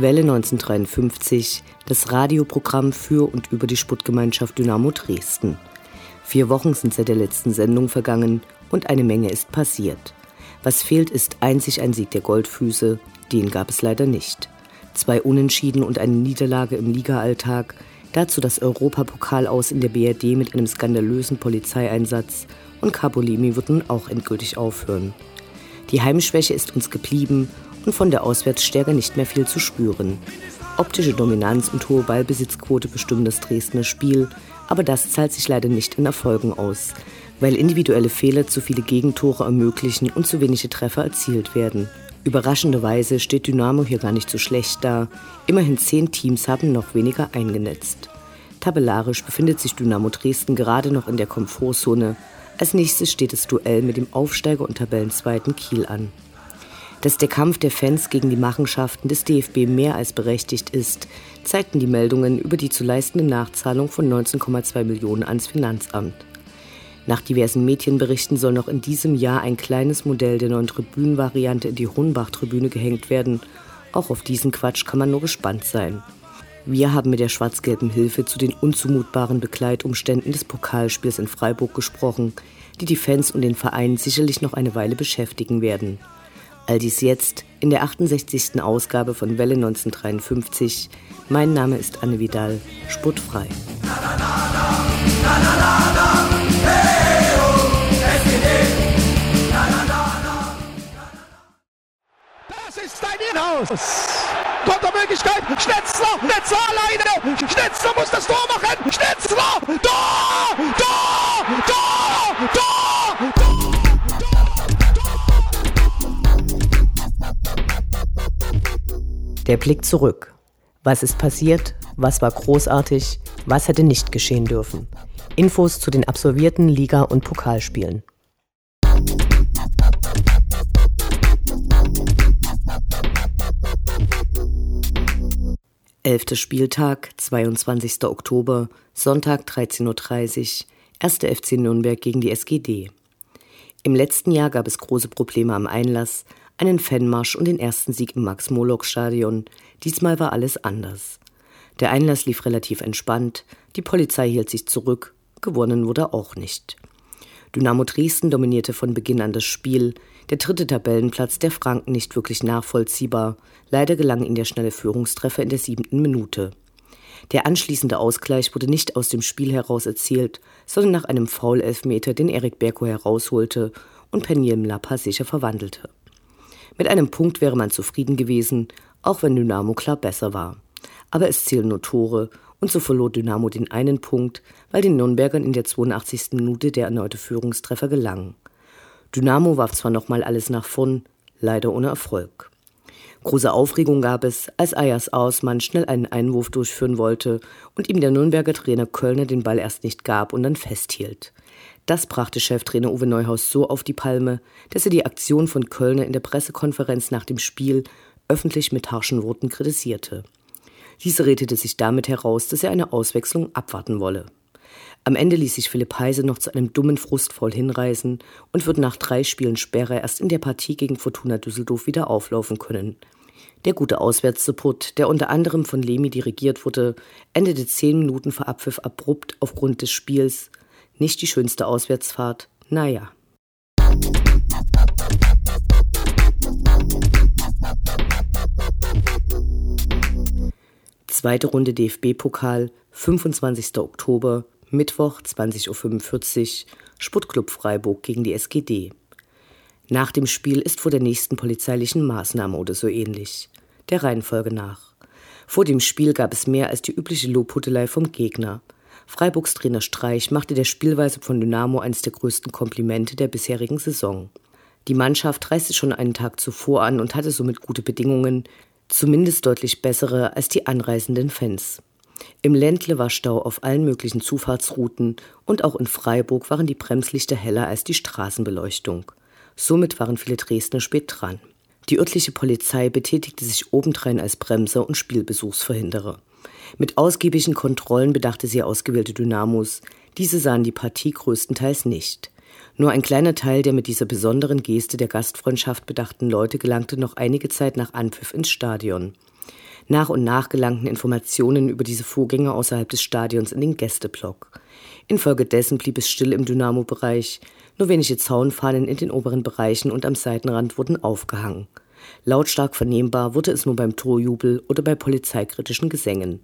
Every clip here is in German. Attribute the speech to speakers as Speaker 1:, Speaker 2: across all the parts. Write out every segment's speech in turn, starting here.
Speaker 1: Welle 1953, das Radioprogramm für und über die Sportgemeinschaft Dynamo Dresden. Vier Wochen sind seit der letzten Sendung vergangen und eine Menge ist passiert. Was fehlt, ist einzig ein Sieg der Goldfüße, den gab es leider nicht. Zwei Unentschieden und eine Niederlage im Ligaalltag, dazu das Europapokal aus in der BRD mit einem skandalösen Polizeieinsatz und Capolimi wird nun auch endgültig aufhören. Die Heimschwäche ist uns geblieben und von der Auswärtsstärke nicht mehr viel zu spüren. Optische Dominanz und hohe Ballbesitzquote bestimmen das Dresdner Spiel, aber das zahlt sich leider nicht in Erfolgen aus, weil individuelle Fehler zu viele Gegentore ermöglichen und zu wenige Treffer erzielt werden. Überraschenderweise steht Dynamo hier gar nicht so schlecht da. Immerhin zehn Teams haben noch weniger eingenetzt. Tabellarisch befindet sich Dynamo Dresden gerade noch in der Komfortzone. Als nächstes steht das Duell mit dem Aufsteiger und Tabellenzweiten Kiel an. Dass der Kampf der Fans gegen die Machenschaften des DFB mehr als berechtigt ist, zeigten die Meldungen über die zu leistende Nachzahlung von 19,2 Millionen ans Finanzamt. Nach diversen Medienberichten soll noch in diesem Jahr ein kleines Modell der neuen Tribünenvariante in die Hohenbach-Tribüne gehängt werden. Auch auf diesen Quatsch kann man nur gespannt sein. Wir haben mit der schwarz-gelben Hilfe zu den unzumutbaren Begleitumständen des Pokalspiels in Freiburg gesprochen, die die Fans und den Verein sicherlich noch eine Weile beschäftigen werden. All dies jetzt in der 68. Ausgabe von Welle 1953. Mein Name ist Anne Vidal, sportfrei.
Speaker 2: Das ist dein Inhaus! Kontermöglichkeit, Schnetzler, Schnetzler alleine, Schnetzler muss das Tor machen, Schnetzler, Tor, Tor, Tor,
Speaker 1: Der Blick zurück. Was ist passiert? Was war großartig? Was hätte nicht geschehen dürfen? Infos zu den absolvierten Liga- und Pokalspielen. Elfter Spieltag, 22. Oktober, Sonntag 13.30 Uhr, 1. FC Nürnberg gegen die SGD. Im letzten Jahr gab es große Probleme am Einlass, einen Fanmarsch und den ersten Sieg im Max-Morlock-Stadion. Diesmal war alles anders. Der Einlass lief relativ entspannt, die Polizei hielt sich zurück, gewonnen wurde auch nicht. Dynamo Dresden dominierte von Beginn an das Spiel, der dritte Tabellenplatz der Franken nicht wirklich nachvollziehbar. Leider gelang ihnen der schnelle Führungstreffer in der siebten Minute. Der anschließende Ausgleich wurde nicht aus dem Spiel heraus erzielt, sondern nach einem Foul-Elfmeter, den Erik Berko herausholte und Peniel Mlapa sicher verwandelte. Mit einem Punkt wäre man zufrieden gewesen, auch wenn Dynamo klar besser war. Aber es zählen nur Tore und so verlor Dynamo den einen Punkt, weil den Nürnbergern in der 82. Minute der erneute Führungstreffer gelang. Dynamo warf zwar nochmal alles nach vorn, leider ohne Erfolg. Große Aufregung gab es, als Ayas Ausmann schnell einen Einwurf durchführen wollte und ihm der Nürnberger Trainer Kölner den Ball erst nicht gab und dann festhielt. Das brachte Cheftrainer Uwe Neuhaus so auf die Palme, dass er die Aktion von Kölner in der Pressekonferenz nach dem Spiel öffentlich mit harschen Worten kritisierte. Dieser redete sich damit heraus, dass er eine Auswechslung abwarten wolle. Am Ende ließ sich Philipp Heise noch zu einem dummen Frustvoll hinreißen und wird nach drei Spielen Sperre erst in der Partie gegen Fortuna Düsseldorf wieder auflaufen können. Der gute Auswärtssupport, der unter anderem von Lemi dirigiert wurde, endete zehn Minuten vor Abpfiff abrupt aufgrund des Spiels nicht die schönste Auswärtsfahrt, naja. Zweite Runde DFB-Pokal, 25. Oktober, Mittwoch 20.45 Uhr, Sportclub Freiburg gegen die SGD. Nach dem Spiel ist vor der nächsten polizeilichen Maßnahme oder so ähnlich. Der Reihenfolge nach. Vor dem Spiel gab es mehr als die übliche Lobhudelei vom Gegner – Freiburgs Trainer Streich machte der Spielweise von Dynamo eines der größten Komplimente der bisherigen Saison. Die Mannschaft reiste schon einen Tag zuvor an und hatte somit gute Bedingungen, zumindest deutlich bessere als die anreisenden Fans. Im Ländle war Stau auf allen möglichen Zufahrtsrouten und auch in Freiburg waren die Bremslichter heller als die Straßenbeleuchtung. Somit waren viele Dresdner spät dran. Die örtliche Polizei betätigte sich obendrein als Bremser und Spielbesuchsverhinderer. Mit ausgiebigen Kontrollen bedachte sie ausgewählte Dynamos. Diese sahen die Partie größtenteils nicht. Nur ein kleiner Teil der mit dieser besonderen Geste der Gastfreundschaft bedachten Leute gelangte noch einige Zeit nach Anpfiff ins Stadion. Nach und nach gelangten Informationen über diese Vorgänge außerhalb des Stadions in den Gästeblock. Infolgedessen blieb es still im Dynamo-Bereich, nur wenige Zaunfahnen in den oberen Bereichen und am Seitenrand wurden aufgehangen. Lautstark vernehmbar wurde es nur beim Torjubel oder bei polizeikritischen Gesängen.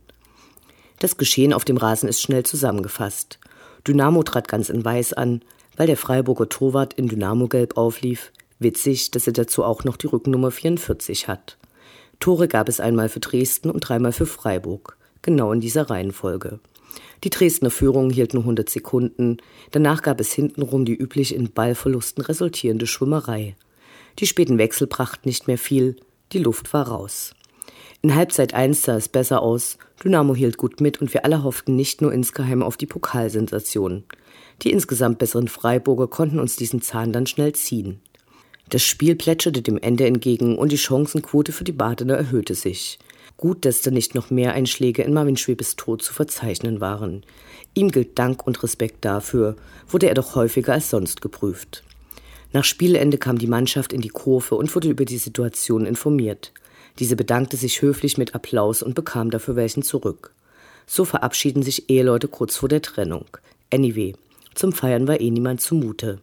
Speaker 1: Das Geschehen auf dem Rasen ist schnell zusammengefasst. Dynamo trat ganz in Weiß an, weil der Freiburger Torwart in Dynamo-Gelb auflief. Witzig, dass er dazu auch noch die Rückennummer 44 hat. Tore gab es einmal für Dresden und dreimal für Freiburg, genau in dieser Reihenfolge. Die Dresdner Führung hielt nur 100 Sekunden, danach gab es hintenrum die üblich in Ballverlusten resultierende Schwimmerei. Die späten Wechsel brachten nicht mehr viel, die Luft war raus. In Halbzeit 1 sah es besser aus, Dynamo hielt gut mit und wir alle hofften nicht nur insgeheim auf die Pokalsensation. Die insgesamt besseren Freiburger konnten uns diesen Zahn dann schnell ziehen. Das Spiel plätscherte dem Ende entgegen und die Chancenquote für die Badener erhöhte sich. Gut, dass da nicht noch mehr Einschläge in Marvin Schwebes Tod zu verzeichnen waren. Ihm gilt Dank und Respekt dafür, wurde er doch häufiger als sonst geprüft. Nach Spielende kam die Mannschaft in die Kurve und wurde über die Situation informiert. Diese bedankte sich höflich mit Applaus und bekam dafür welchen zurück. So verabschieden sich Eheleute kurz vor der Trennung. Anyway, zum Feiern war eh niemand zumute.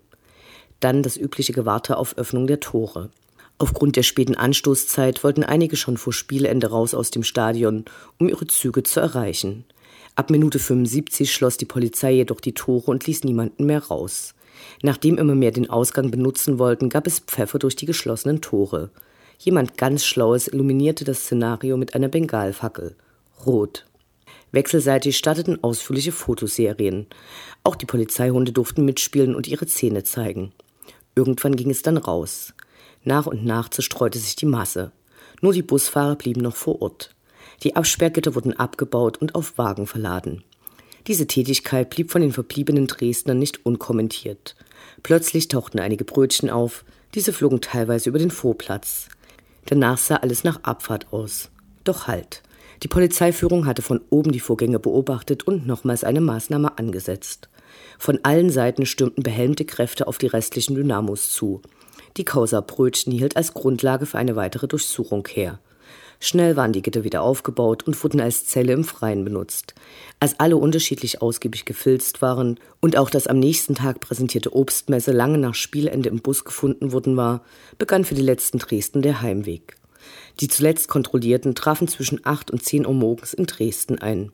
Speaker 1: Dann das übliche Gewarte auf Öffnung der Tore. Aufgrund der späten Anstoßzeit wollten einige schon vor Spielende raus aus dem Stadion, um ihre Züge zu erreichen. Ab Minute 75 schloss die Polizei jedoch die Tore und ließ niemanden mehr raus. Nachdem immer mehr den Ausgang benutzen wollten, gab es Pfeffer durch die geschlossenen Tore. Jemand ganz Schlaues illuminierte das Szenario mit einer Bengalfackel. Rot. Wechselseitig starteten ausführliche Fotoserien. Auch die Polizeihunde durften mitspielen und ihre Zähne zeigen. Irgendwann ging es dann raus. Nach und nach zerstreute sich die Masse. Nur die Busfahrer blieben noch vor Ort. Die Absperrgitter wurden abgebaut und auf Wagen verladen. Diese Tätigkeit blieb von den verbliebenen Dresdnern nicht unkommentiert. Plötzlich tauchten einige Brötchen auf, diese flogen teilweise über den Vorplatz. Danach sah alles nach Abfahrt aus. Doch halt. Die Polizeiführung hatte von oben die Vorgänge beobachtet und nochmals eine Maßnahme angesetzt. Von allen Seiten stürmten behelmte Kräfte auf die restlichen Dynamos zu. Die Causa Brötchen hielt als Grundlage für eine weitere Durchsuchung her. Schnell waren die Gitter wieder aufgebaut und wurden als Zelle im Freien benutzt. Als alle unterschiedlich ausgiebig gefilzt waren und auch das am nächsten Tag präsentierte Obstmesse lange nach Spielende im Bus gefunden worden war, begann für die letzten Dresden der Heimweg. Die zuletzt Kontrollierten trafen zwischen 8 und 10 Uhr morgens in Dresden ein.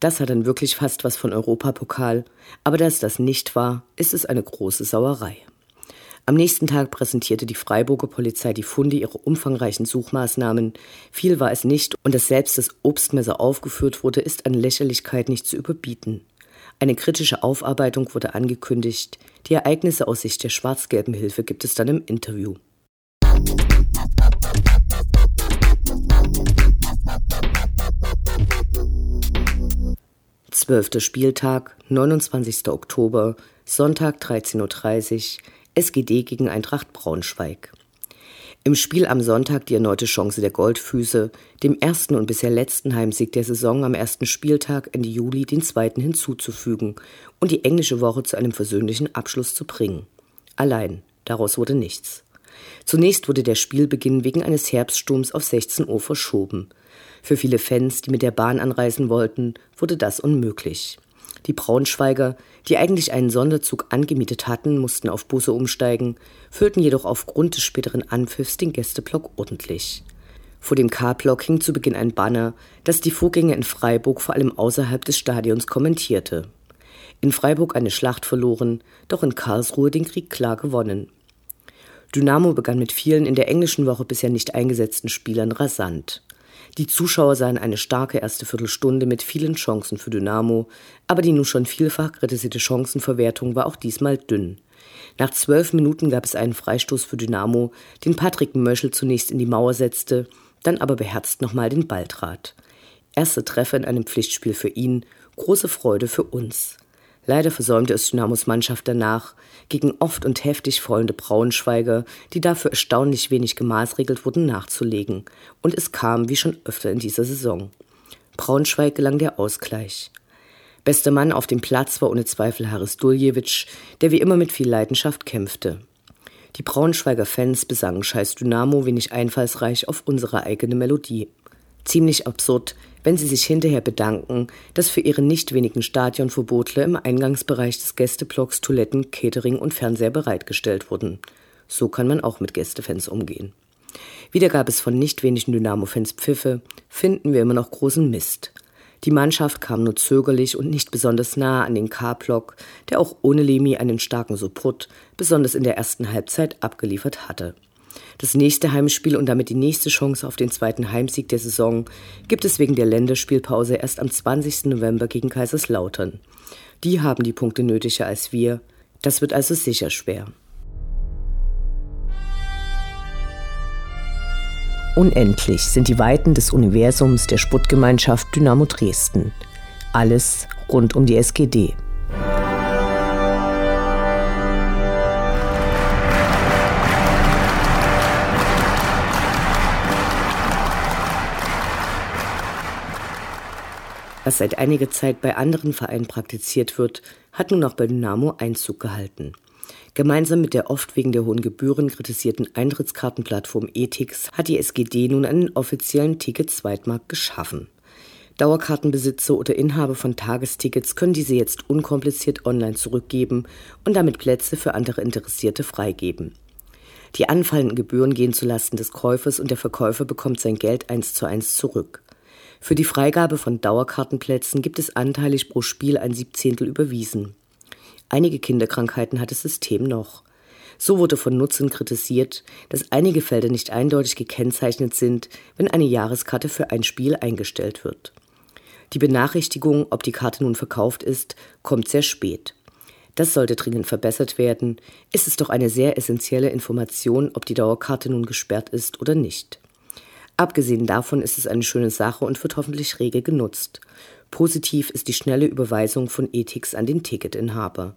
Speaker 1: Das hat dann wirklich fast was von Europapokal, aber da es das nicht war, ist es eine große Sauerei. Am nächsten Tag präsentierte die Freiburger Polizei die Funde ihrer umfangreichen Suchmaßnahmen. Viel war es nicht und dass selbst das Obstmesser aufgeführt wurde, ist an Lächerlichkeit nicht zu überbieten. Eine kritische Aufarbeitung wurde angekündigt. Die Ereignisse aus Sicht der schwarz-gelben Hilfe gibt es dann im Interview. Zwölfter Spieltag, 29. Oktober, Sonntag 13.30 Uhr, SGD gegen Eintracht Braunschweig. Im Spiel am Sonntag die erneute Chance der Goldfüße, dem ersten und bisher letzten Heimsieg der Saison am ersten Spieltag Ende Juli den zweiten hinzuzufügen und die englische Woche zu einem versöhnlichen Abschluss zu bringen. Allein, daraus wurde nichts. Zunächst wurde der Spielbeginn wegen eines Herbststurms auf 16 Uhr verschoben. Für viele Fans, die mit der Bahn anreisen wollten, wurde das unmöglich. Die Braunschweiger, die eigentlich einen Sonderzug angemietet hatten, mussten auf Busse umsteigen, füllten jedoch aufgrund des späteren Anpfiffs den Gästeblock ordentlich. Vor dem K-Block hing zu Beginn ein Banner, das die Vorgänge in Freiburg vor allem außerhalb des Stadions kommentierte. In Freiburg eine Schlacht verloren, doch in Karlsruhe den Krieg klar gewonnen. Dynamo begann mit vielen in der englischen Woche bisher nicht eingesetzten Spielern rasant. Die Zuschauer sahen eine starke erste Viertelstunde mit vielen Chancen für Dynamo, aber die nun schon vielfach kritisierte Chancenverwertung war auch diesmal dünn. Nach zwölf Minuten gab es einen Freistoß für Dynamo, den Patrick Möschel zunächst in die Mauer setzte, dann aber beherzt nochmal den Ball trat. Erste Treffer in einem Pflichtspiel für ihn, große Freude für uns. Leider versäumte es Dynamos Mannschaft danach, gegen oft und heftig fallende Braunschweiger, die dafür erstaunlich wenig gemaßregelt wurden, nachzulegen. Und es kam, wie schon öfter in dieser Saison. Braunschweig gelang der Ausgleich. Bester Mann auf dem Platz war ohne Zweifel Haris Duljewitsch, der wie immer mit viel Leidenschaft kämpfte. Die Braunschweiger Fans besangen Scheiß Dynamo wenig einfallsreich auf unsere eigene Melodie. Ziemlich absurd, wenn sie sich hinterher bedanken, dass für ihre nicht wenigen Stadionverbotle im Eingangsbereich des Gästeblocks Toiletten, Catering und Fernseher bereitgestellt wurden. So kann man auch mit Gästefans umgehen. Wieder gab es von nicht wenigen Dynamo-Fans Pfiffe, finden wir immer noch großen Mist. Die Mannschaft kam nur zögerlich und nicht besonders nah an den K-Block, der auch ohne Lemi einen starken Support, besonders in der ersten Halbzeit, abgeliefert hatte. Das nächste Heimspiel und damit die nächste Chance auf den zweiten Heimsieg der Saison gibt es wegen der Länderspielpause erst am 20. November gegen Kaiserslautern. Die haben die Punkte nötiger als wir. Das wird also sicher schwer. Unendlich sind die Weiten des Universums der Sputtgemeinschaft Dynamo Dresden. Alles rund um die SGD. Was seit einiger Zeit bei anderen Vereinen praktiziert wird, hat nun auch bei Dynamo Einzug gehalten. Gemeinsam mit der oft wegen der hohen Gebühren kritisierten Eintrittskartenplattform Etix hat die SGD nun einen offiziellen Ticket-Zweitmarkt geschaffen. Dauerkartenbesitzer oder Inhaber von Tagestickets können diese jetzt unkompliziert online zurückgeben und damit Plätze für andere Interessierte freigeben. Die anfallenden Gebühren gehen zulasten des Käufers und der Verkäufer bekommt sein Geld eins zu eins zurück. Für die Freigabe von Dauerkartenplätzen gibt es anteilig pro Spiel ein Siebzehntel überwiesen. Einige Kinderkrankheiten hat das System noch. So wurde von Nutzern kritisiert, dass einige Felder nicht eindeutig gekennzeichnet sind, wenn eine Jahreskarte für ein Spiel eingestellt wird. Die Benachrichtigung, ob die Karte nun verkauft ist, kommt sehr spät. Das sollte dringend verbessert werden. Es ist doch eine sehr essentielle Information, ob die Dauerkarte nun gesperrt ist oder nicht. Abgesehen davon ist es eine schöne Sache und wird hoffentlich rege genutzt. Positiv ist die schnelle Überweisung von Ethics an den Ticketinhaber.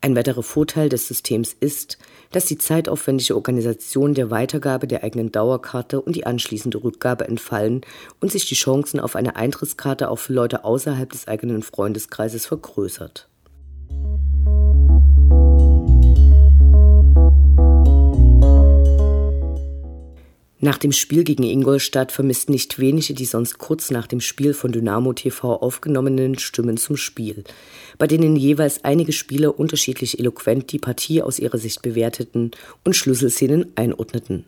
Speaker 1: Ein weiterer Vorteil des Systems ist, dass die zeitaufwendige Organisation der Weitergabe der eigenen Dauerkarte und die anschließende Rückgabe entfallen und sich die Chancen auf eine Eintrittskarte auch für Leute außerhalb des eigenen Freundeskreises vergrößert. Nach dem Spiel gegen Ingolstadt vermissten nicht wenige die sonst kurz nach dem Spiel von Dynamo TV aufgenommenen Stimmen zum Spiel, bei denen jeweils einige Spieler unterschiedlich eloquent die Partie aus ihrer Sicht bewerteten und Schlüsselszenen einordneten.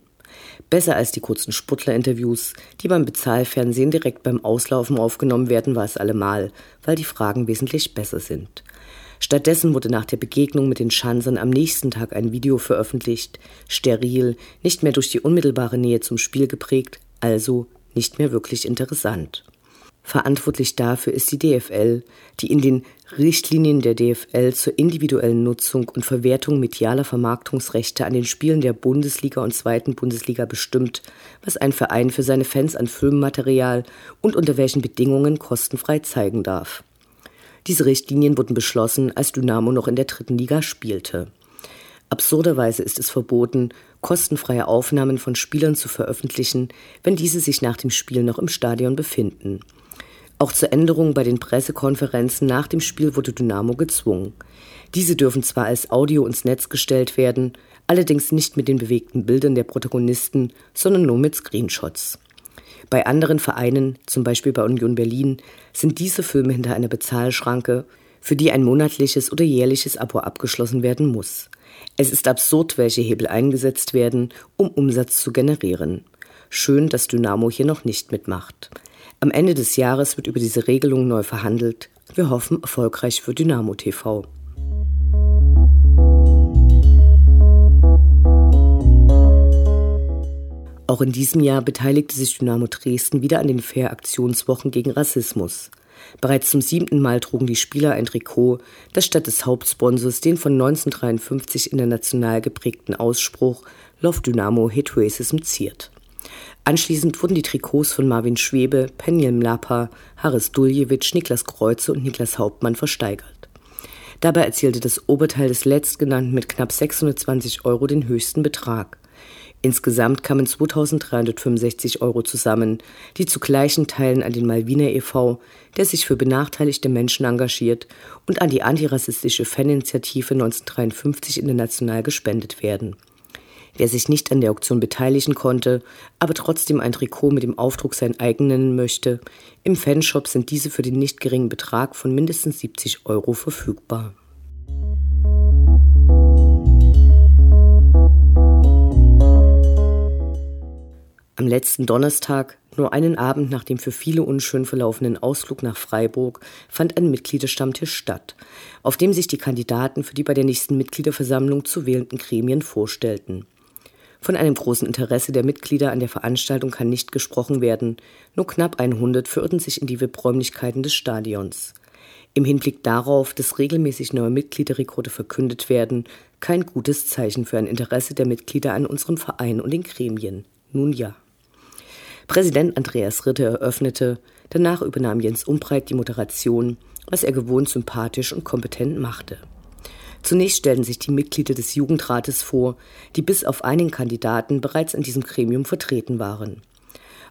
Speaker 1: Besser als die kurzen Sportlerinterviews, die beim Bezahlfernsehen direkt beim Auslaufen aufgenommen werden, war es allemal, weil die Fragen wesentlich besser sind. Stattdessen wurde nach der Begegnung mit den Schanzern am nächsten Tag ein Video veröffentlicht, steril, nicht mehr durch die unmittelbare Nähe zum Spiel geprägt, also nicht mehr wirklich interessant. Verantwortlich dafür ist die DFL, die in den Richtlinien der DFL zur individuellen Nutzung und Verwertung medialer Vermarktungsrechte an den Spielen der Bundesliga und zweiten Bundesliga bestimmt, was ein Verein für seine Fans an Filmmaterial und unter welchen Bedingungen kostenfrei zeigen darf. Diese Richtlinien wurden beschlossen, als Dynamo noch in der dritten Liga spielte. Absurderweise ist es verboten, kostenfreie Aufnahmen von Spielern zu veröffentlichen, wenn diese sich nach dem Spiel noch im Stadion befinden. Auch zur Änderung bei den Pressekonferenzen nach dem Spiel wurde Dynamo gezwungen. Diese dürfen zwar als Audio ins Netz gestellt werden, allerdings nicht mit den bewegten Bildern der Protagonisten, sondern nur mit Screenshots. Bei anderen Vereinen, zum Beispiel bei Union Berlin, sind diese Filme hinter einer Bezahlschranke, für die ein monatliches oder jährliches Abo abgeschlossen werden muss. Es ist absurd, welche Hebel eingesetzt werden, um Umsatz zu generieren. Schön, dass Dynamo hier noch nicht mitmacht. Am Ende des Jahres wird über diese Regelung neu verhandelt. Wir hoffen erfolgreich für Dynamo TV. Auch in diesem Jahr beteiligte sich Dynamo Dresden wieder an den Fair-Aktionswochen gegen Rassismus. Bereits zum siebten Mal trugen die Spieler ein Trikot, das statt des Hauptsponsors den von 1953 international geprägten Ausspruch Love Dynamo Hate Racism ziert. Anschließend wurden die Trikots von Marvin Schwebe, Penjel Mlapa, Haris Duljewitsch, Niklas Kreuze und Niklas Hauptmann versteigert. Dabei erzielte das Oberteil des letztgenannten mit knapp 620 Euro den höchsten Betrag. Insgesamt kamen 2365 Euro zusammen, die zu gleichen Teilen an den Malviner e.V., der sich für benachteiligte Menschen engagiert, und an die antirassistische Faninitiative 1953 international gespendet werden. Wer sich nicht an der Auktion beteiligen konnte, aber trotzdem ein Trikot mit dem Aufdruck sein eigen nennen möchte, im Fanshop sind diese für den nicht geringen Betrag von mindestens 70 Euro verfügbar. Am letzten Donnerstag, nur einen Abend nach dem für viele unschön verlaufenden Ausflug nach Freiburg, fand ein Mitgliederstammtisch statt, auf dem sich die Kandidaten für die bei der nächsten Mitgliederversammlung zu wählenden Gremien vorstellten. Von einem großen Interesse der Mitglieder an der Veranstaltung kann nicht gesprochen werden. Nur knapp 100 verirrten sich in die VIP-Räumlichkeiten des Stadions. Im Hinblick darauf, dass regelmäßig neue Mitgliederrekorde verkündet werden, kein gutes Zeichen für ein Interesse der Mitglieder an unserem Verein und den Gremien. Nun ja. Präsident Andreas Ritter eröffnete, danach übernahm Jens Umbreit die Moderation, was er gewohnt sympathisch und kompetent machte. Zunächst stellten sich die Mitglieder des Jugendrates vor, die bis auf einen Kandidaten bereits in diesem Gremium vertreten waren.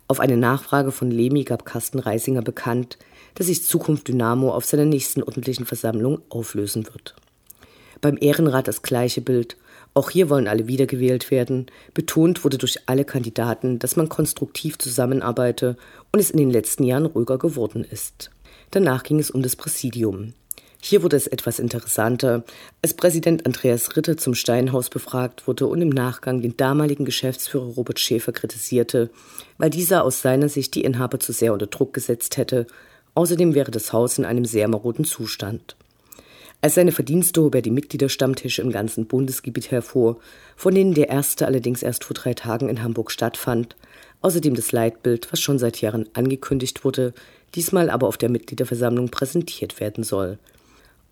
Speaker 1: Auf eine Nachfrage von Lemi gab Carsten Reisinger bekannt, dass sich Zukunft Dynamo auf seiner nächsten ordentlichen Versammlung auflösen wird. Beim Ehrenrat das gleiche Bild. Auch hier wollen alle wiedergewählt werden. Betont wurde durch alle Kandidaten, dass man konstruktiv zusammenarbeite und es in den letzten Jahren ruhiger geworden ist. Danach ging es um das Präsidium. Hier wurde es etwas interessanter, als Präsident Andreas Ritter zum Steinhaus befragt wurde und im Nachgang den damaligen Geschäftsführer Robert Schäfer kritisierte, weil dieser aus seiner Sicht die Inhaber zu sehr unter Druck gesetzt hätte. Außerdem wäre das Haus in einem sehr maroden Zustand. Als seine Verdienste hob er die Mitgliederstammtische im ganzen Bundesgebiet hervor, von denen der erste allerdings erst vor drei Tagen in Hamburg stattfand, außerdem das Leitbild, was schon seit Jahren angekündigt wurde, diesmal aber auf der Mitgliederversammlung präsentiert werden soll –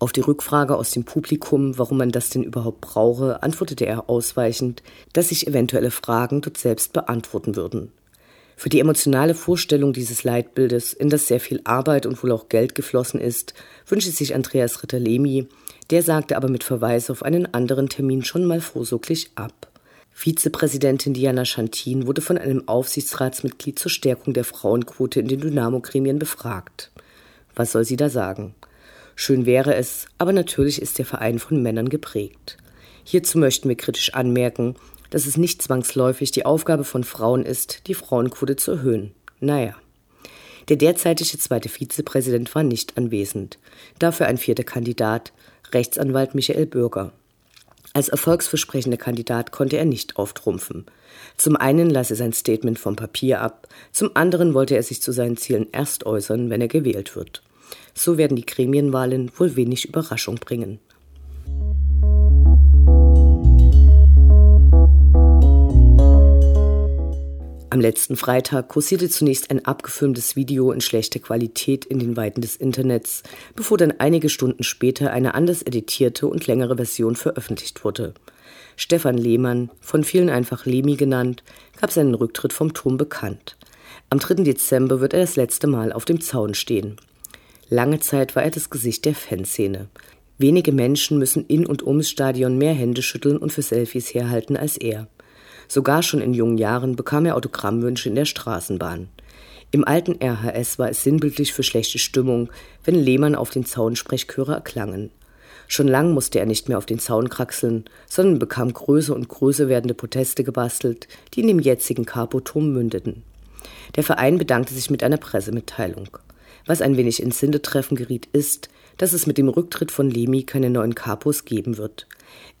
Speaker 1: auf die Rückfrage aus dem Publikum, warum man das denn überhaupt brauche, antwortete er ausweichend, dass sich eventuelle Fragen dort selbst beantworten würden. Für die emotionale Vorstellung dieses Leitbildes, in das sehr viel Arbeit und wohl auch Geld geflossen ist, wünsche sich Andreas Ritter-Lemi, der sagte aber mit Verweis auf einen anderen Termin schon mal vorsorglich ab. Vizepräsidentin Diana Schantin wurde von einem Aufsichtsratsmitglied zur Stärkung der Frauenquote in den Dynamo-Gremien befragt. Was soll sie da sagen? Schön wäre es, aber natürlich ist der Verein von Männern geprägt. Hierzu möchten wir kritisch anmerken, dass es nicht zwangsläufig die Aufgabe von Frauen ist, die Frauenquote zu erhöhen. Naja. Der derzeitige zweite Vizepräsident war nicht anwesend. Dafür ein vierter Kandidat, Rechtsanwalt Michael Bürger. Als erfolgsversprechender Kandidat konnte er nicht auftrumpfen. Zum einen las er sein Statement vom Papier ab, zum anderen wollte er sich zu seinen Zielen erst äußern, wenn er gewählt wird. So werden die Gremienwahlen wohl wenig Überraschung bringen. Am letzten Freitag kursierte zunächst ein abgefilmtes Video in schlechter Qualität in den Weiten des Internets, bevor dann einige Stunden später eine anders editierte und längere Version veröffentlicht wurde. Stefan Lehmann, von vielen einfach Lemi genannt, gab seinen Rücktritt vom Turm bekannt. Am 3. Dezember wird er das letzte Mal auf dem Zaun stehen. Lange Zeit war er das Gesicht der Fanszene. Wenige Menschen müssen in und ums Stadion mehr Hände schütteln und für Selfies herhalten als er. Sogar schon in jungen Jahren bekam er Autogrammwünsche in der Straßenbahn. Im alten RHS war es sinnbildlich für schlechte Stimmung, wenn Lehmann auf den Zaun Sprechchöre erklangen. Schon lang musste er nicht mehr auf den Zaun kraxeln, sondern bekam größer und größer werdende Proteste gebastelt, die in dem jetzigen Capo-Turm mündeten. Der Verein bedankte sich mit einer Pressemitteilung. Was ein wenig ins Sintetreffen geriet, ist, dass es mit dem Rücktritt von Lemi keine neuen Kapos geben wird.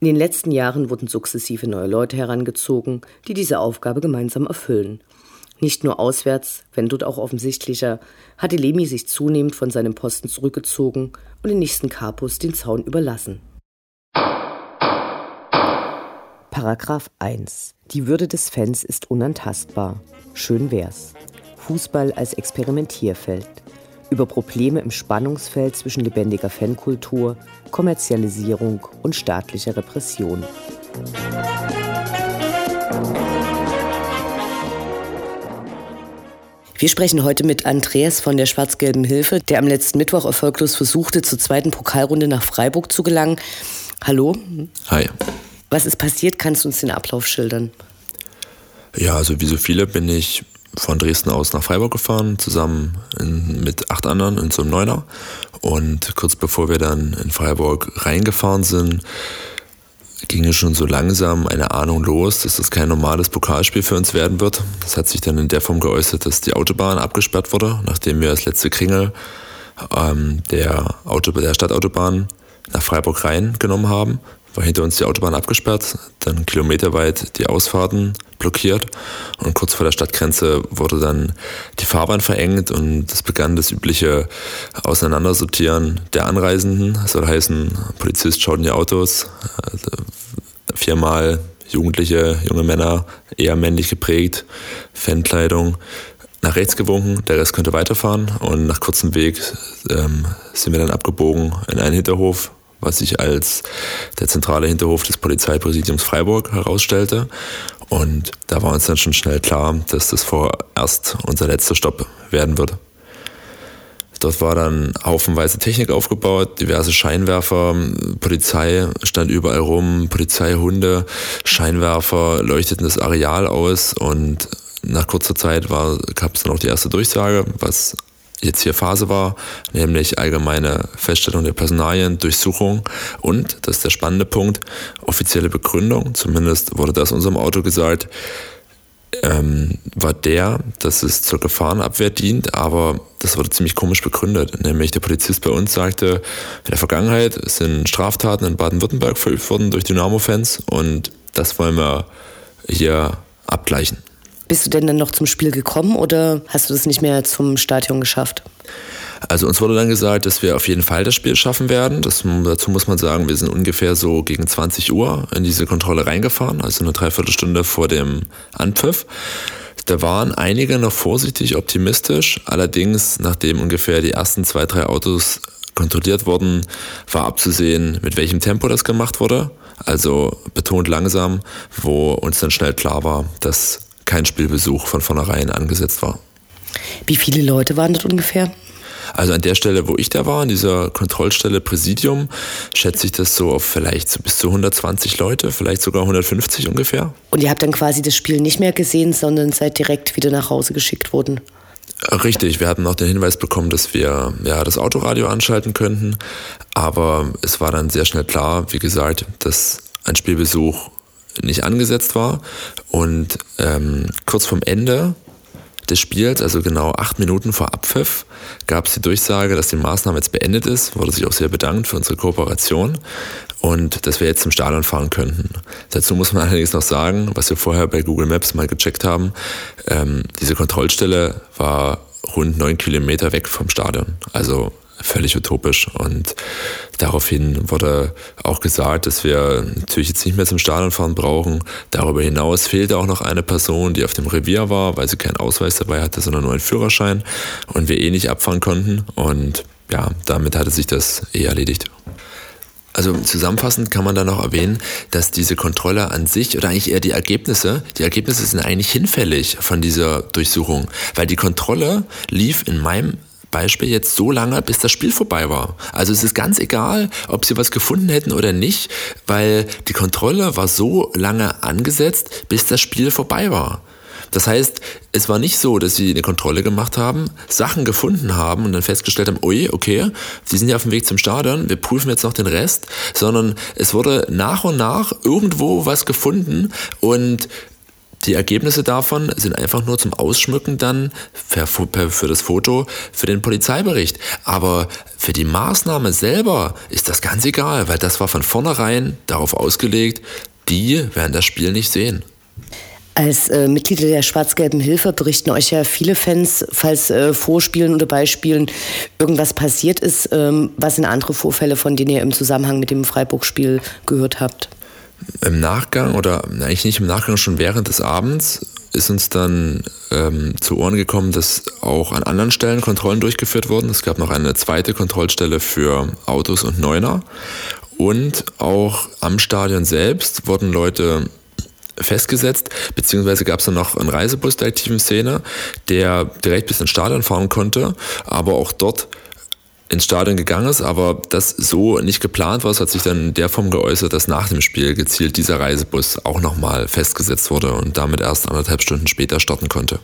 Speaker 1: In den letzten Jahren wurden sukzessive neue Leute herangezogen, die diese Aufgabe gemeinsam erfüllen. Nicht nur auswärts, wenn dort auch offensichtlicher, hatte Lemi sich zunehmend von seinem Posten zurückgezogen und den nächsten Kapos den Zaun überlassen. Paragraph 1. Die Würde des Fans ist unantastbar. Schön wär's. Fußball als Experimentierfeld über Probleme im Spannungsfeld zwischen lebendiger Fankultur, Kommerzialisierung und staatlicher Repression. Wir sprechen heute mit Andreas von der Schwarz-Gelben Hilfe, der am letzten Mittwoch erfolglos versuchte, zur zweiten Pokalrunde nach Freiburg zu gelangen. Hallo.
Speaker 3: Hi.
Speaker 1: Was ist passiert? Kannst du uns den Ablauf schildern?
Speaker 3: Ja, also wie so viele bin ich von Dresden aus nach Freiburg gefahren, zusammen in, mit acht anderen in so einem Neuner. Und kurz bevor wir dann in Freiburg reingefahren sind, ging es schon so langsam eine Ahnung los, dass das kein normales Pokalspiel für uns werden wird. Das hat sich dann in der Form geäußert, dass die Autobahn abgesperrt wurde, nachdem wir das letzte Kringel ähm, der, Auto, der Stadtautobahn nach Freiburg reingenommen haben war hinter uns die Autobahn abgesperrt, dann kilometerweit die Ausfahrten blockiert und kurz vor der Stadtgrenze wurde dann die Fahrbahn verengt und es begann das übliche Auseinandersortieren der Anreisenden. Das soll heißen, Polizist schaut in die Autos, also viermal Jugendliche, junge Männer, eher männlich geprägt, Fankleidung, nach rechts gewunken, der Rest könnte weiterfahren und nach kurzem Weg ähm, sind wir dann abgebogen in einen Hinterhof, was sich als der zentrale Hinterhof des Polizeipräsidiums Freiburg herausstellte. Und da war uns dann schon schnell klar, dass das vorerst unser letzter Stopp werden würde. Dort war dann haufenweise Technik aufgebaut, diverse Scheinwerfer, Polizei stand überall rum, Polizeihunde, Scheinwerfer leuchteten das Areal aus und nach kurzer Zeit gab es dann auch die erste Durchsage, was jetzt hier Phase war, nämlich allgemeine Feststellung der Personalien, Durchsuchung und, das ist der spannende Punkt, offizielle Begründung, zumindest wurde das unserem Auto gesagt, ähm, war der, dass es zur Gefahrenabwehr dient, aber das wurde ziemlich komisch begründet. Nämlich der Polizist bei uns sagte, in der Vergangenheit sind Straftaten in Baden-Württemberg verübt worden durch Dynamo-Fans und das wollen wir hier abgleichen.
Speaker 1: Bist du denn dann noch zum Spiel gekommen oder hast du das nicht mehr zum Stadion geschafft?
Speaker 3: Also uns wurde dann gesagt, dass wir auf jeden Fall das Spiel schaffen werden. Das, dazu muss man sagen, wir sind ungefähr so gegen 20 Uhr in diese Kontrolle reingefahren, also eine Dreiviertelstunde vor dem Anpfiff. Da waren einige noch vorsichtig optimistisch, allerdings nachdem ungefähr die ersten zwei, drei Autos kontrolliert wurden, war abzusehen, mit welchem Tempo das gemacht wurde. Also betont langsam, wo uns dann schnell klar war, dass kein Spielbesuch von vornherein angesetzt war.
Speaker 1: Wie viele Leute waren das ungefähr?
Speaker 3: Also an der Stelle, wo ich da war, in dieser Kontrollstelle Präsidium, schätze ich das so auf vielleicht bis zu 120 Leute, vielleicht sogar 150 ungefähr.
Speaker 1: Und ihr habt dann quasi das Spiel nicht mehr gesehen, sondern seid direkt wieder nach Hause geschickt worden?
Speaker 3: Richtig, wir hatten noch den Hinweis bekommen, dass wir ja das Autoradio anschalten könnten, aber es war dann sehr schnell klar, wie gesagt, dass ein Spielbesuch nicht angesetzt war. Und ähm, kurz vorm Ende des Spiels, also genau acht Minuten vor Abpfiff, gab es die Durchsage, dass die Maßnahme jetzt beendet ist. Wurde sich auch sehr bedankt für unsere Kooperation und dass wir jetzt zum Stadion fahren könnten. Dazu muss man allerdings noch sagen, was wir vorher bei Google Maps mal gecheckt haben, ähm, diese Kontrollstelle war rund neun Kilometer weg vom Stadion. Also völlig utopisch. Und daraufhin wurde auch gesagt, dass wir natürlich jetzt nicht mehr zum Stadion fahren brauchen. Darüber hinaus fehlte auch noch eine Person, die auf dem Revier war, weil sie keinen Ausweis dabei hatte, sondern nur einen Führerschein und wir eh nicht abfahren konnten. Und ja, damit hatte sich das eh erledigt. Also zusammenfassend kann man da noch erwähnen, dass diese Kontrolle an sich oder eigentlich eher die Ergebnisse, die Ergebnisse sind eigentlich hinfällig von dieser Durchsuchung, weil die Kontrolle lief in meinem Beispiel jetzt so lange, bis das Spiel vorbei war. Also es ist ganz egal, ob sie was gefunden hätten oder nicht, weil die Kontrolle war so lange angesetzt, bis das Spiel vorbei war. Das heißt, es war nicht so, dass sie eine Kontrolle gemacht haben, Sachen gefunden haben und dann festgestellt haben, ui, okay, sie sind ja auf dem Weg zum Stadion, wir prüfen jetzt noch den Rest, sondern es wurde nach und nach irgendwo was gefunden und die Ergebnisse davon sind einfach nur zum Ausschmücken dann für, für, das Foto für den Polizeibericht. Aber für die Maßnahme selber ist das ganz egal, weil das war von vornherein darauf ausgelegt, die werden das Spiel nicht sehen.
Speaker 1: Als äh, Mitglieder der Schwarz-Gelben Hilfe berichten euch ja viele Fans, falls äh, Vorspielen oder Beispielen irgendwas passiert ist. Ähm, was sind andere Vorfälle, von denen ihr im Zusammenhang mit dem Freiburg-Spiel gehört habt?
Speaker 3: Im Nachgang oder eigentlich nicht im Nachgang, schon während des Abends ist uns dann ähm, zu Ohren gekommen, dass auch an anderen Stellen Kontrollen durchgeführt wurden. Es gab noch eine zweite Kontrollstelle für Autos und Neuner. Und auch am Stadion selbst wurden Leute festgesetzt, beziehungsweise gab es dann noch einen Reisebus der aktiven Szene, der direkt bis ins Stadion fahren konnte, aber auch dort ins Stadion gegangen ist, aber das so nicht geplant war. Es hat sich dann in der Form geäußert, dass nach dem Spiel gezielt dieser Reisebus auch nochmal festgesetzt wurde und damit erst anderthalb Stunden später starten konnte.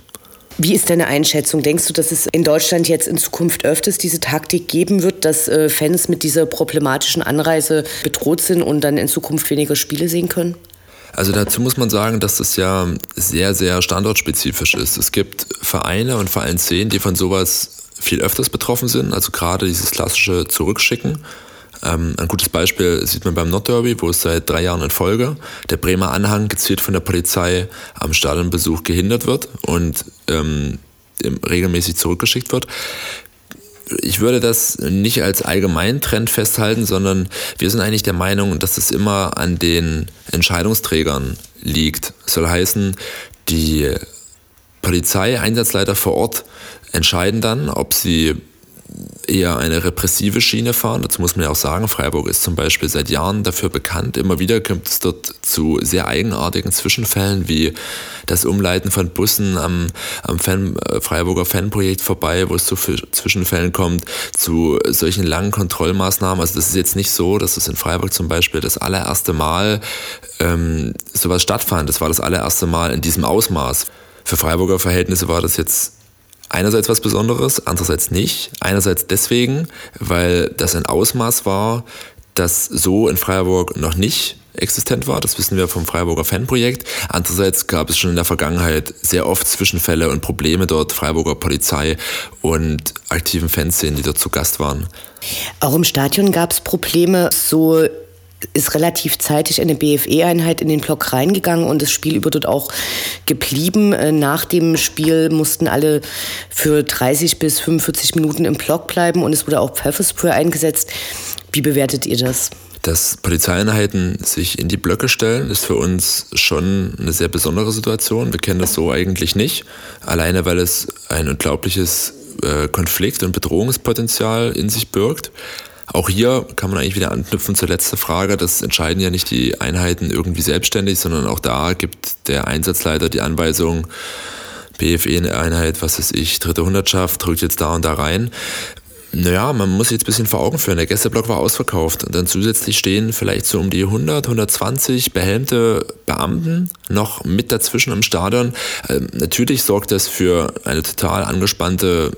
Speaker 1: Wie ist deine Einschätzung? Denkst du, dass es in Deutschland jetzt in Zukunft öfters diese Taktik geben wird, dass äh, Fans mit dieser problematischen Anreise bedroht sind und dann in Zukunft weniger Spiele sehen können?
Speaker 3: Also dazu muss man sagen, dass das ja sehr, sehr standortspezifisch ist. Es gibt Vereine und Vereinsszenen, die von sowas viel öfters betroffen sind, also gerade dieses klassische Zurückschicken. Ähm, ein gutes Beispiel sieht man beim Nordderby, wo es seit drei Jahren in Folge der Bremer Anhang gezielt von der Polizei am Stadionbesuch gehindert wird und ähm, regelmäßig zurückgeschickt wird. Ich würde das nicht als allgemeinen Trend festhalten, sondern wir sind eigentlich der Meinung, dass es immer an den Entscheidungsträgern liegt. Das soll heißen, die Polizeieinsatzleiter vor Ort entscheiden dann, ob sie eher eine repressive Schiene fahren. Dazu muss man ja auch sagen, Freiburg ist zum Beispiel seit Jahren dafür bekannt. Immer wieder kommt es dort zu sehr eigenartigen Zwischenfällen, wie das Umleiten von Bussen am, am Fan, äh, Freiburger Fanprojekt vorbei, wo es zu Zwischenfällen kommt, zu solchen langen Kontrollmaßnahmen. Also das ist jetzt nicht so, dass es in Freiburg zum Beispiel das allererste Mal ähm, sowas stattfand. Das war das allererste Mal in diesem Ausmaß. Für Freiburger Verhältnisse war das jetzt einerseits was Besonderes, andererseits nicht. Einerseits deswegen, weil das ein Ausmaß war, das so in Freiburg noch nicht existent war. Das wissen wir vom Freiburger Fanprojekt. Andererseits gab es schon in der Vergangenheit sehr oft Zwischenfälle und Probleme dort, Freiburger Polizei und aktiven Fanszenen, die dort zu Gast waren.
Speaker 1: Auch im Stadion gab es Probleme. So ist relativ zeitig eine BFE-Einheit in den Block reingegangen und das Spiel über dort auch geblieben. Äh, nach dem Spiel mussten alle für 30 bis 45 Minuten im Block bleiben und es wurde auch Pfefferspray eingesetzt. Wie bewertet ihr das?
Speaker 3: Dass Polizeieinheiten sich in die Blöcke stellen, ist für uns schon eine sehr besondere Situation. Wir kennen das so eigentlich nicht. Alleine weil es ein unglaubliches äh, Konflikt- und Bedrohungspotenzial in sich birgt. Auch hier kann man eigentlich wieder anknüpfen zur letzten Frage. Das entscheiden ja nicht die Einheiten irgendwie selbstständig, sondern auch da gibt der Einsatzleiter die Anweisung, BFE-Einheit, was weiß ich, dritte Hundertschaft, drückt jetzt da und da rein. Naja, man muss sich jetzt ein bisschen vor Augen führen. Der Gästeblock war ausverkauft und dann zusätzlich stehen vielleicht so um die 100, 120 behelmte Beamten noch mit dazwischen im Stadion. Ähm, natürlich sorgt das für eine total angespannte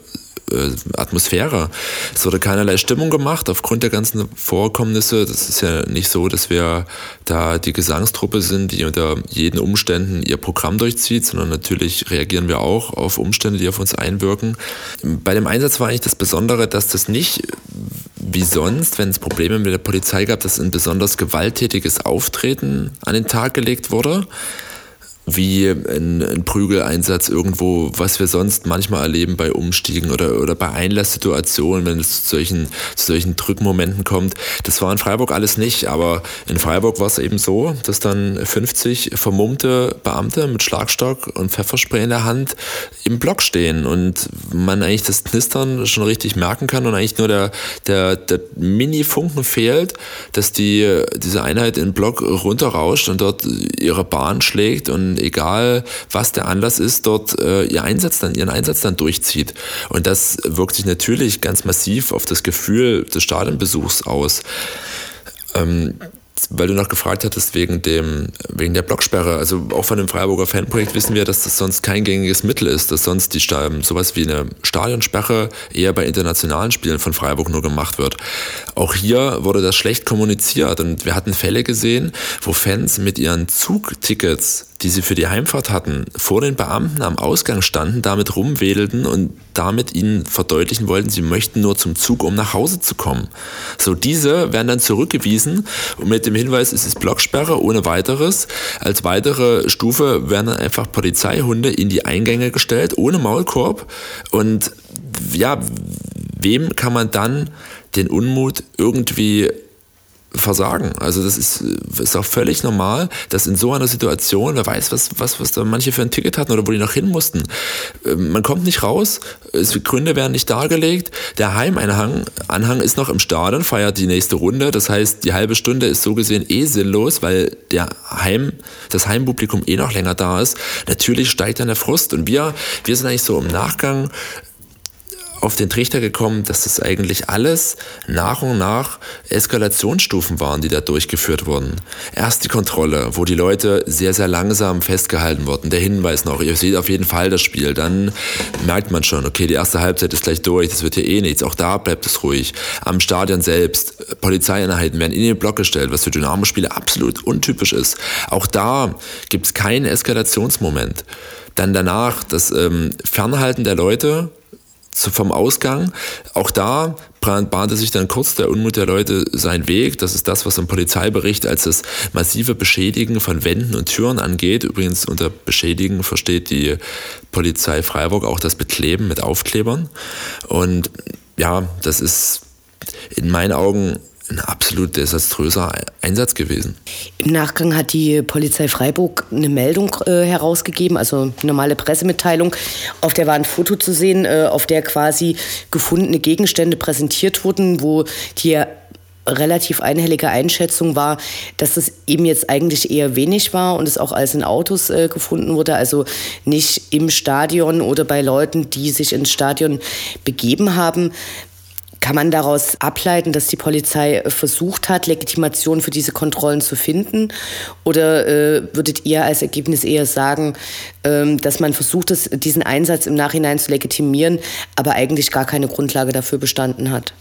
Speaker 3: Atmosphäre. Es wurde keinerlei Stimmung gemacht aufgrund der ganzen Vorkommnisse. Das ist ja nicht so, dass wir da die Gesangstruppe sind, die unter jeden Umständen ihr Programm durchzieht, sondern natürlich reagieren wir auch auf Umstände, die auf uns einwirken. Bei dem Einsatz war eigentlich das Besondere, dass das nicht wie sonst, wenn es Probleme mit der Polizei gab, dass ein besonders gewalttätiges Auftreten an den Tag gelegt wurde wie ein, ein, Prügeleinsatz irgendwo, was wir sonst manchmal erleben bei Umstiegen oder, oder bei Einlasssituationen, wenn es zu solchen, zu solchen Drückmomenten kommt. Das war in Freiburg alles nicht, aber in Freiburg war es eben so, dass dann 50 vermummte Beamte mit Schlagstock und Pfefferspray in der Hand im Block stehen und man eigentlich das Knistern schon richtig merken kann und eigentlich nur der, der, der Mini-Funken fehlt, dass die, diese Einheit im Block runterrauscht und dort ihre Bahn schlägt und egal was der Anlass ist, dort äh, ihr Einsatz dann, ihren Einsatz dann durchzieht. Und das wirkt sich natürlich ganz massiv auf das Gefühl des Stadionbesuchs aus. Ähm, weil du noch gefragt hattest wegen, dem, wegen der Blocksperre. Also auch von dem Freiburger Fanprojekt wissen wir, dass das sonst kein gängiges Mittel ist, dass sonst die sowas wie eine Stadionsperre eher bei internationalen Spielen von Freiburg nur gemacht wird. Auch hier wurde das schlecht kommuniziert und wir hatten Fälle gesehen, wo Fans mit ihren Zugtickets die sie für die Heimfahrt hatten, vor den Beamten am Ausgang standen, damit rumwedelten und damit ihnen verdeutlichen wollten, sie möchten nur zum Zug, um nach Hause zu kommen. So, diese werden dann zurückgewiesen und mit dem Hinweis, es ist Blocksperre ohne weiteres. Als weitere Stufe werden dann einfach Polizeihunde in die Eingänge gestellt, ohne Maulkorb. Und ja, wem kann man dann den Unmut irgendwie versagen. Also das ist, ist auch völlig normal, dass in so einer Situation, wer weiß, was, was, was da manche für ein Ticket hatten oder wo die noch hin mussten. Ähm, man kommt nicht raus, es, Gründe werden nicht dargelegt. Der Heimanhang Anhang ist noch im Stadion, feiert die nächste Runde. Das heißt, die halbe Stunde ist so gesehen eh sinnlos, weil der Heim, das Heimpublikum eh noch länger da ist. Natürlich steigt dann der Frust. Und wir, wir sind eigentlich so im Nachgang auf den Trichter gekommen, dass das eigentlich alles nach und nach Eskalationsstufen waren, die da durchgeführt wurden. Erst die Kontrolle, wo die Leute sehr, sehr langsam festgehalten wurden. Der Hinweis noch, ihr seht auf jeden Fall das Spiel. Dann merkt man schon, okay, die erste Halbzeit ist gleich durch, das wird hier eh nichts. Auch da bleibt es ruhig. Am Stadion selbst, Polizeieinheiten werden in den Block gestellt, was für Dynamo-Spiele absolut untypisch ist. Auch da gibt es keinen Eskalationsmoment. Dann danach das ähm, Fernhalten der Leute, vom Ausgang. Auch da bahnte sich dann kurz der Unmut der Leute seinen Weg. Das ist das, was im Polizeibericht als das massive Beschädigen von Wänden und Türen angeht. Übrigens unter Beschädigen versteht die Polizei Freiburg auch das Bekleben mit Aufklebern. Und ja, das ist in meinen Augen ein absolut desaströser Einsatz gewesen.
Speaker 1: Im Nachgang hat die Polizei Freiburg eine Meldung äh, herausgegeben, also eine normale Pressemitteilung, auf der war ein Foto zu sehen, äh, auf der quasi gefundene Gegenstände präsentiert wurden, wo die relativ einhellige Einschätzung war, dass das eben jetzt eigentlich eher wenig war und es auch als in Autos äh, gefunden wurde, also nicht im Stadion oder bei Leuten, die sich ins Stadion begeben haben. Kann man daraus ableiten, dass die Polizei versucht hat, Legitimation für diese Kontrollen zu finden? Oder äh, würdet ihr als Ergebnis eher sagen, ähm, dass man versucht, es, diesen Einsatz im Nachhinein zu legitimieren, aber eigentlich gar keine Grundlage dafür bestanden hat?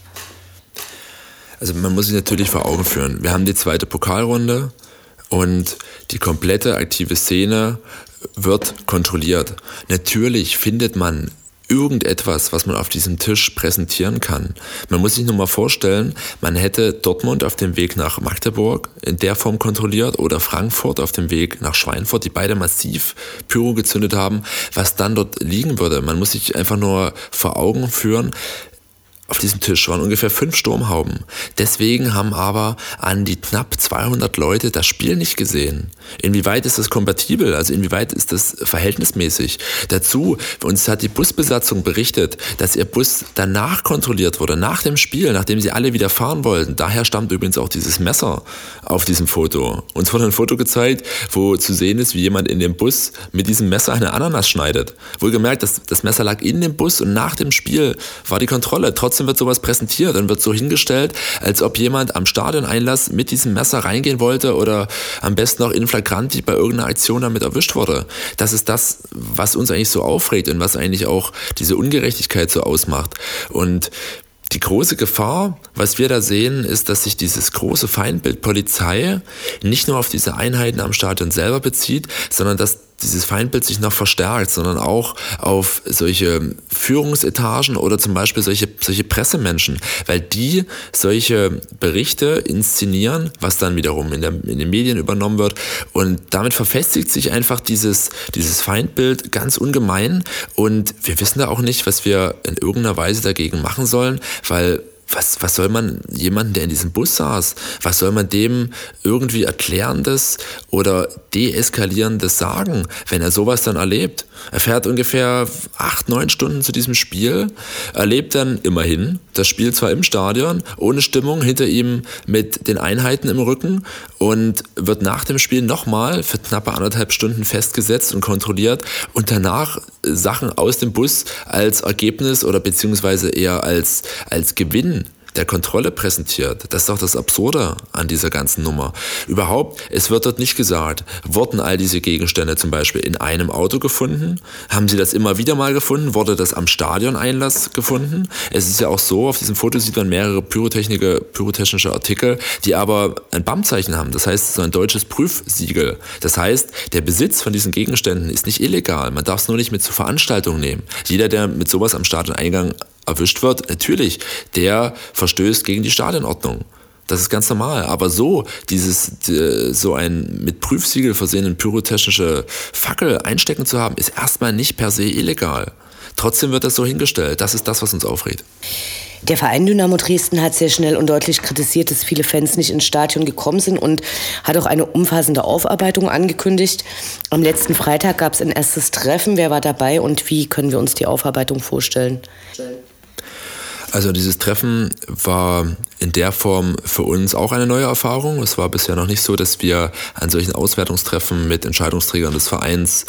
Speaker 3: Also man muss sich natürlich vor Augen führen. Wir haben die zweite Pokalrunde und die komplette aktive Szene wird kontrolliert. Natürlich findet man irgendetwas, was man auf diesem Tisch präsentieren kann. Man muss sich nur mal vorstellen, man hätte Dortmund auf dem Weg nach Magdeburg in der Form kontrolliert oder Frankfurt auf dem Weg nach Schweinfurt, die beide massiv Pyro gezündet haben, was dann dort liegen würde. Man muss sich einfach nur vor Augen führen, auf diesem Tisch waren ungefähr fünf Sturmhauben. Deswegen haben aber an die knapp 200 Leute das Spiel nicht gesehen. Inwieweit ist das kompatibel? Also inwieweit ist das verhältnismäßig? Dazu, uns hat die Busbesatzung berichtet, dass ihr Bus danach kontrolliert wurde, nach dem Spiel, nachdem sie alle wieder fahren wollten. Daher stammt übrigens auch dieses Messer auf diesem Foto. Uns wurde ein Foto gezeigt, wo zu sehen ist, wie jemand in dem Bus mit diesem Messer eine Ananas schneidet. Wohlgemerkt, das, das Messer lag in dem Bus und nach dem Spiel war die Kontrolle. Trotzdem trotzdem wird sowas präsentiert und wird so hingestellt, als ob jemand am Stadioneinlass mit diesem Messer reingehen wollte oder am besten auch in flagranti bei irgendeiner Aktion damit erwischt wurde. Das ist das, was uns eigentlich so aufregt und was eigentlich auch diese Ungerechtigkeit so ausmacht. Und die große Gefahr, was wir da sehen, ist, dass sich dieses große Feindbild Polizei nicht nur auf diese Einheiten am Stadion selber bezieht, sondern dass dieses Feindbild sich noch verstärkt, sondern auch auf solche Führungsetagen oder zum Beispiel solche, solche Pressemenschen, weil die solche Berichte inszenieren, was dann wiederum in, der, in den Medien übernommen wird. Und damit verfestigt sich einfach dieses, dieses Feindbild ganz ungemein. Und wir wissen da auch nicht, was wir in irgendeiner Weise dagegen machen sollen, weil was, was soll man jemanden, der in diesem Bus saß, was soll man dem irgendwie Erklärendes oder Deeskalierendes sagen, wenn er sowas dann erlebt? Er fährt ungefähr acht, neun Stunden zu diesem Spiel, erlebt dann immerhin das Spiel zwar im Stadion, ohne Stimmung, hinter ihm mit den Einheiten im Rücken und wird nach dem Spiel nochmal für knappe anderthalb Stunden festgesetzt und kontrolliert und danach Sachen aus dem Bus als Ergebnis oder beziehungsweise eher als, als Gewinn der Kontrolle präsentiert. Das ist doch das Absurde an dieser ganzen Nummer. Überhaupt, es wird dort nicht gesagt, wurden all diese Gegenstände zum Beispiel in einem Auto gefunden? Haben sie das immer wieder mal gefunden? Wurde das am Stadioneinlass gefunden? Es ist ja auch so, auf diesem Foto sieht man mehrere pyrotechnische Artikel, die aber ein BAM-Zeichen haben. Das heißt, so ein deutsches Prüfsiegel. Das heißt, der Besitz von diesen Gegenständen ist nicht illegal. Man darf es nur nicht mit zur Veranstaltung nehmen. Jeder, der mit sowas am Stadioneingang erwischt wird, natürlich, der verstößt gegen die Stadionordnung. Das ist ganz normal. Aber so, dieses, so ein mit Prüfsiegel versehenen pyrotechnische Fackel einstecken zu haben, ist erstmal nicht per se illegal. Trotzdem wird das so hingestellt. Das ist das, was uns aufregt.
Speaker 1: Der Verein Dynamo Dresden hat sehr schnell und deutlich kritisiert, dass viele Fans nicht ins Stadion gekommen sind und hat auch eine umfassende Aufarbeitung angekündigt. Am letzten Freitag gab es ein erstes Treffen. Wer war dabei und wie können wir uns die Aufarbeitung vorstellen?
Speaker 3: Also dieses Treffen war in der Form für uns auch eine neue Erfahrung. Es war bisher noch nicht so, dass wir an solchen Auswertungstreffen mit Entscheidungsträgern des Vereins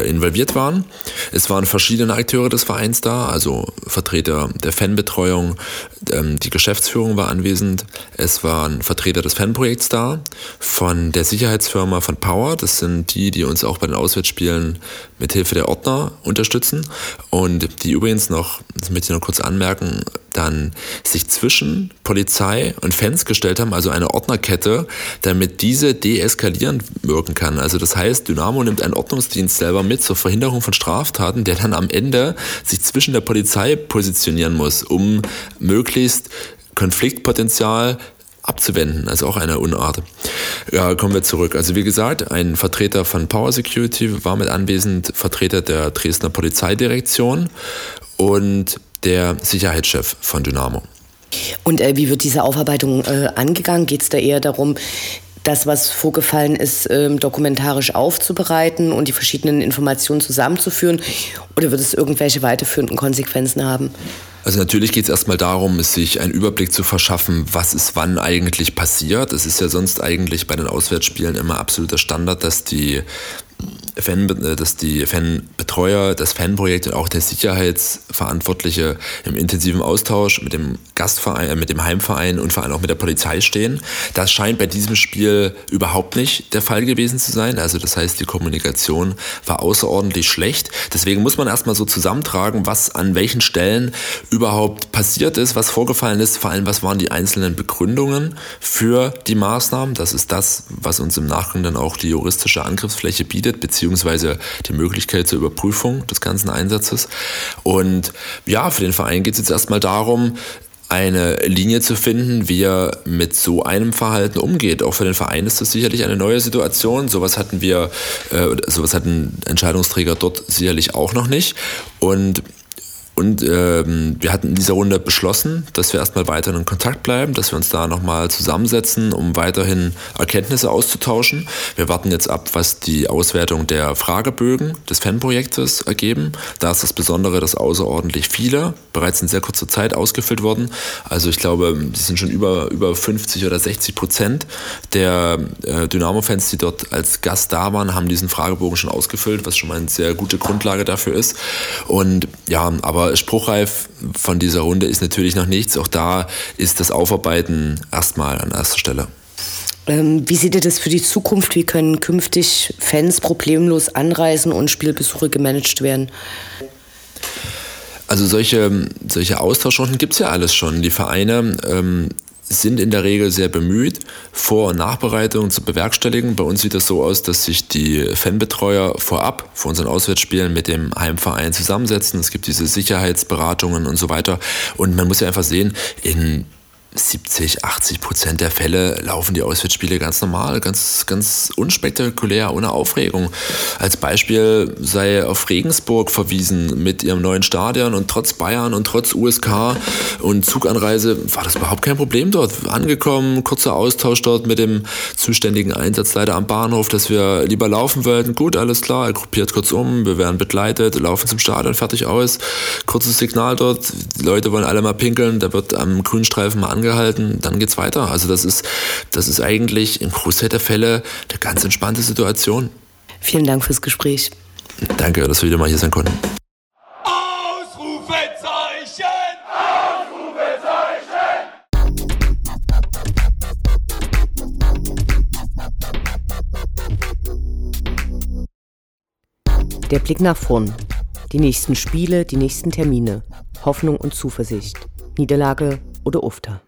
Speaker 3: involviert waren. Es waren verschiedene Akteure des Vereins da, also Vertreter der Fanbetreuung, ähm, die Geschäftsführung war anwesend, es waren Vertreter des Fanprojekts da, von der Sicherheitsfirma von Power, das sind die, die uns auch bei den Auswärtsspielen mit Hilfe der Ordner unterstützen und die übrigens noch, das möchte ich noch kurz anmerken, dann sich zwischen Polizei und Fans gestellt haben, also eine Ordnerkette, damit diese deeskalierend wirken kann. Also das heißt, Dynamo nimmt einen Ordnungsdienst selber mit zur Verhinderung von Straftaten, der dann am Ende sich zwischen der Polizei positionieren muss, um möglichst Konfliktpotenzial abzuwenden. Also auch eine Unart. Ja, kommen wir zurück. Also wie gesagt, ein Vertreter von Power Security war mit anwesend, Vertreter der Dresdner Polizeidirektion und der Sicherheitschef von Dynamo.
Speaker 1: Und äh, wie wird diese Aufarbeitung äh, angegangen? Geht es da eher darum, das, was vorgefallen ist, ähm, dokumentarisch aufzubereiten und die verschiedenen Informationen zusammenzuführen? Oder wird es irgendwelche weiterführenden Konsequenzen haben?
Speaker 3: Also natürlich geht es erstmal darum, sich einen Überblick zu verschaffen, was ist wann eigentlich passiert. Es ist ja sonst eigentlich bei den Auswärtsspielen immer absoluter Standard, dass die Fan, äh, dass die Fanbetreuer, das Fanprojekt und auch der Sicherheitsverantwortliche im intensiven Austausch mit dem Gastverein, äh, mit dem Heimverein und vor allem auch mit der Polizei stehen. Das scheint bei diesem Spiel überhaupt nicht der Fall gewesen zu sein. Also das heißt, die Kommunikation war außerordentlich schlecht. Deswegen muss man erstmal so zusammentragen, was an welchen Stellen überhaupt passiert ist, was vorgefallen ist, vor allem was waren die einzelnen Begründungen für die Maßnahmen. Das ist das, was uns im Nachgang dann auch die juristische Angriffsfläche bietet, beziehungsweise beziehungsweise die Möglichkeit zur Überprüfung des ganzen Einsatzes. Und ja, für den Verein geht es jetzt erstmal darum, eine Linie zu finden, wie er mit so einem Verhalten umgeht. Auch für den Verein ist das sicherlich eine neue Situation. Sowas hatten wir, äh, sowas hatten Entscheidungsträger dort sicherlich auch noch nicht. Und und ähm, wir hatten in dieser Runde beschlossen, dass wir erstmal weiter in Kontakt bleiben, dass wir uns da nochmal zusammensetzen, um weiterhin Erkenntnisse auszutauschen. Wir warten jetzt ab, was die Auswertung der Fragebögen des Fanprojektes ergeben. Da ist das Besondere, dass außerordentlich viele bereits in sehr kurzer Zeit ausgefüllt wurden. Also ich glaube, es sind schon über, über 50 oder 60 Prozent der äh, Dynamo-Fans, die dort als Gast da waren, haben diesen Fragebogen schon ausgefüllt, was schon mal eine sehr gute Grundlage dafür ist. Und ja, aber aber spruchreif von dieser Runde ist natürlich noch nichts. Auch da ist das Aufarbeiten erstmal an erster Stelle.
Speaker 1: Ähm, wie seht ihr das für die Zukunft? Wie können künftig Fans problemlos anreisen und Spielbesuche gemanagt werden?
Speaker 3: Also solche, solche Austauschrunden gibt es ja alles schon. Die Vereine ähm, sind in der Regel sehr bemüht, Vor- und Nachbereitungen zu bewerkstelligen. Bei uns sieht das so aus, dass sich die Fanbetreuer vorab vor unseren Auswärtsspielen mit dem Heimverein zusammensetzen. Es gibt diese Sicherheitsberatungen und so weiter. Und man muss ja einfach sehen, in 70, 80 Prozent der Fälle laufen die Auswärtsspiele ganz normal, ganz, ganz unspektakulär, ohne Aufregung. Als Beispiel sei auf Regensburg verwiesen mit ihrem neuen Stadion und trotz Bayern und trotz USK und Zuganreise war das überhaupt kein Problem dort. Angekommen, kurzer Austausch dort mit dem zuständigen Einsatzleiter am Bahnhof, dass wir lieber laufen wollten. Gut, alles klar, er gruppiert kurz um, wir werden begleitet, laufen zum Stadion, fertig aus. Kurzes Signal dort, die Leute wollen alle mal pinkeln, da wird am Grünstreifen mal angekommen angehalten, dann geht's weiter. Also das ist, das ist eigentlich im Großteil der Fälle eine ganz entspannte Situation.
Speaker 1: Vielen Dank fürs Gespräch.
Speaker 3: Danke, dass wir wieder mal hier sein konnten.
Speaker 2: Ausrufezeichen!
Speaker 1: Der Blick nach vorn. Die nächsten Spiele, die nächsten Termine. Hoffnung und Zuversicht. Niederlage oder Ufter.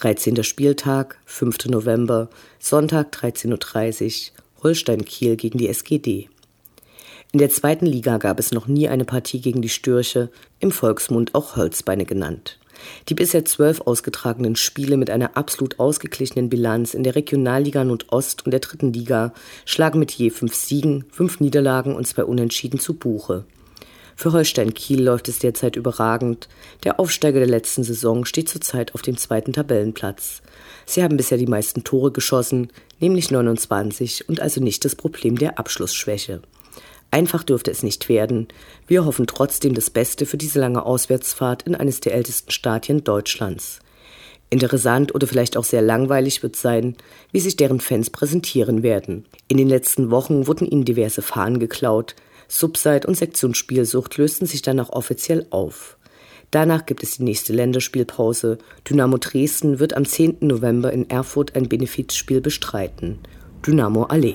Speaker 1: 13. Spieltag, 5. November, Sonntag 13.30 Uhr, Holstein Kiel gegen die SGD. In der zweiten Liga gab es noch nie eine Partie gegen die Störche, im Volksmund auch Holzbeine genannt. Die bisher zwölf ausgetragenen Spiele mit einer absolut ausgeglichenen Bilanz in der Regionalliga Nordost und der dritten Liga schlagen mit je fünf Siegen, fünf Niederlagen und zwei Unentschieden zu Buche. Für Holstein Kiel läuft es derzeit überragend. Der Aufsteiger der letzten Saison steht zurzeit auf dem zweiten Tabellenplatz. Sie haben bisher die meisten Tore geschossen, nämlich 29 und also nicht das Problem der Abschlussschwäche. Einfach dürfte es nicht werden. Wir hoffen trotzdem das Beste für diese lange Auswärtsfahrt in eines der ältesten Stadien Deutschlands. Interessant oder vielleicht auch sehr langweilig wird sein, wie sich deren Fans präsentieren werden. In den letzten Wochen wurden ihnen diverse Fahnen geklaut. Subside und Sektion Spielsucht lösten sich danach offiziell auf. Danach gibt es die nächste Länderspielpause. Dynamo Dresden wird am 10. November in Erfurt ein Benefizspiel bestreiten. Dynamo Allee.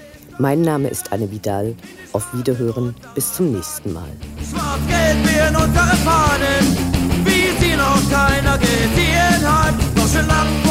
Speaker 1: Mein Name ist Anne Vidal. Auf Wiederhören. Bis zum nächsten Mal.
Speaker 4: Schwarz-Gelb in unsere Fahnen, wie sie noch keiner gesehen hat. Deutsche Lampen